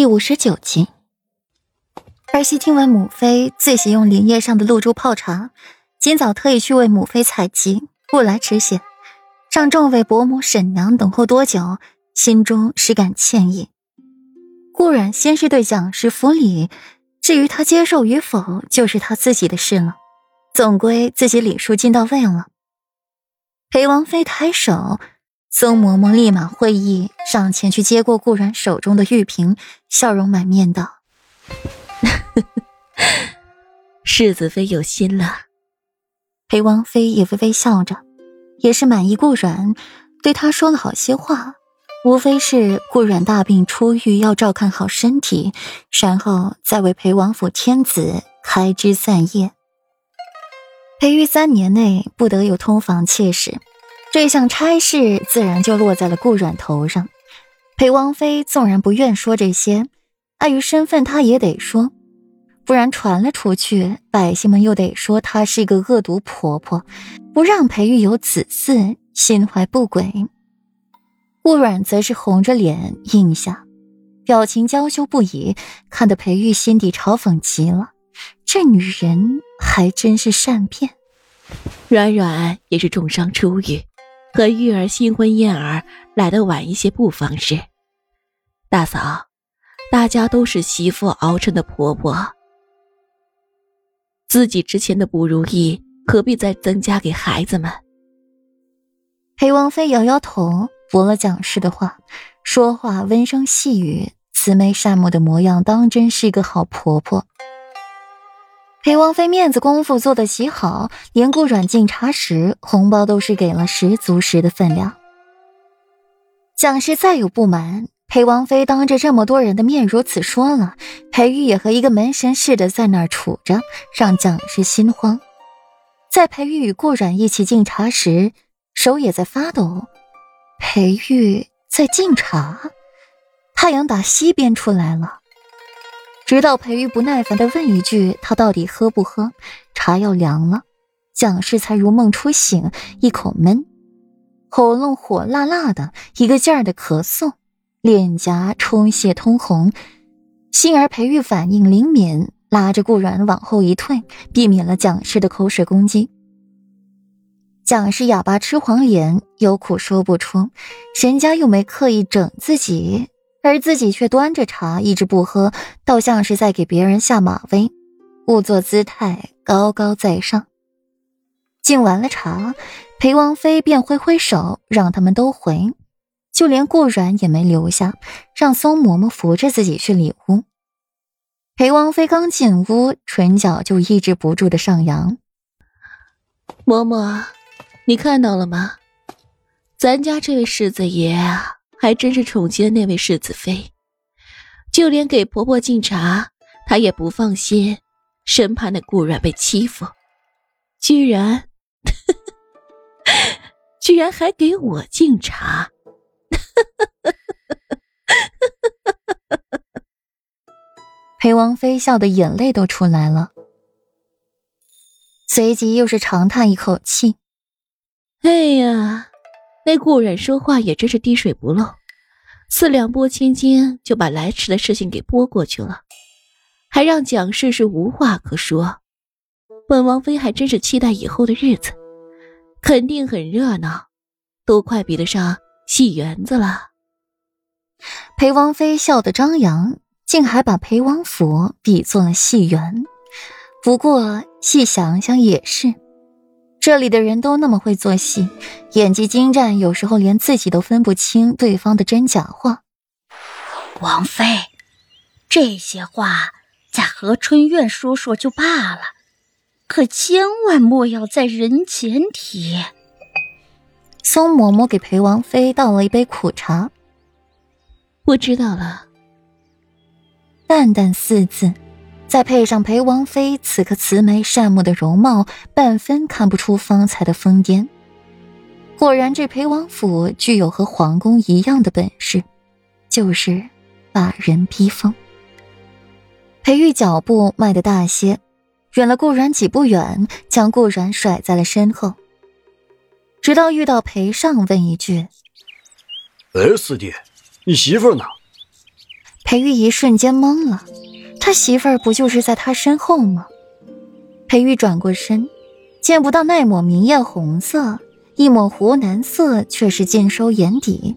第五十九集。儿媳听闻母妃最喜用莲叶上的露珠泡茶，今早特意去为母妃采集，不来迟些，让众位伯母、婶娘等候多久，心中实感歉意。顾然先是对蒋氏服礼，至于他接受与否，就是他自己的事了。总归自己礼数尽到位了。裴王妃抬手。宋嬷嬷立马会意，上前去接过顾然手中的玉瓶，笑容满面道：“世子妃有心了。”裴王妃也微微笑着，也是满意顾阮，对他说了好些话，无非是顾阮大病初愈，要照看好身体，然后再为裴王府天子开枝散叶。裴玉三年内不得有通房妾室。这项差事自然就落在了顾阮头上。裴王妃纵然不愿说这些，碍于身份，她也得说，不然传了出去，百姓们又得说她是一个恶毒婆婆，不让裴玉有子嗣，心怀不轨。顾阮则是红着脸应下，表情娇羞不已，看得裴玉心底嘲讽极了。这女人还真是善变。软软也是重伤初愈。和玉儿新婚燕尔来的晚一些不妨事，大嫂，大家都是媳妇熬成的婆婆，自己之前的不如意何必再增加给孩子们？裴王妃摇摇头，驳了蒋氏的话，说话温声细语，慈眉善目的模样，当真是一个好婆婆。裴王妃面子功夫做得极好，连顾阮敬茶时，红包都是给了十足十的分量。蒋氏再有不满，裴王妃当着这么多人的面如此说了，裴玉也和一个门神似的在那儿杵着，让蒋氏心慌。在裴玉与顾阮一起敬茶时，手也在发抖。裴玉在敬茶，太阳打西边出来了。直到裴玉不耐烦的问一句：“他到底喝不喝？茶要凉了。”蒋氏才如梦初醒，一口闷，喉咙火辣辣的，一个劲儿的咳嗽，脸颊充血通红。幸而裴玉反应灵敏，拉着顾阮往后一退，避免了蒋氏的口水攻击。蒋氏哑巴吃黄连，有苦说不出，人家又没刻意整自己。而自己却端着茶一直不喝，倒像是在给别人下马威，故作姿态高高在上。敬完了茶，裴王妃便挥挥手让他们都回，就连顾阮也没留下，让松嬷嬷扶着自己去里屋。裴王妃刚进屋，唇角就抑制不住的上扬。嬷嬷，你看到了吗？咱家这位世子爷啊！还真是宠妻的那位世子妃，就连给婆婆敬茶，她也不放心，生怕那顾阮被欺负，居然，居然还给我敬茶，裴王妃笑得眼泪都出来了，随即又是长叹一口气：“哎呀。”那顾然说话也真是滴水不漏，四两拨千斤就把来迟的事情给拨过去了，还让蒋氏是无话可说。本王妃还真是期待以后的日子，肯定很热闹，都快比得上戏园子了。裴王妃笑得张扬，竟还把裴王府比作了戏园。不过细想想也是。这里的人都那么会做戏，演技精湛，有时候连自己都分不清对方的真假话。王妃，这些话在和春院说说就罢了，可千万莫要在人前提。松嬷嬷给裴王妃倒了一杯苦茶。我知道了，淡淡四字。再配上裴王妃此刻慈眉善目的容貌，半分看不出方才的疯癫。果然，这裴王府具有和皇宫一样的本事，就是把人逼疯。裴玉脚步迈得大些，远了顾然几步远，将顾然甩在了身后。直到遇到裴尚，问一句：“哎，四弟，你媳妇呢？”裴玉一瞬间懵了，他媳妇儿不就是在他身后吗？裴玉转过身，见不到那抹明艳红色，一抹湖蓝色却是尽收眼底。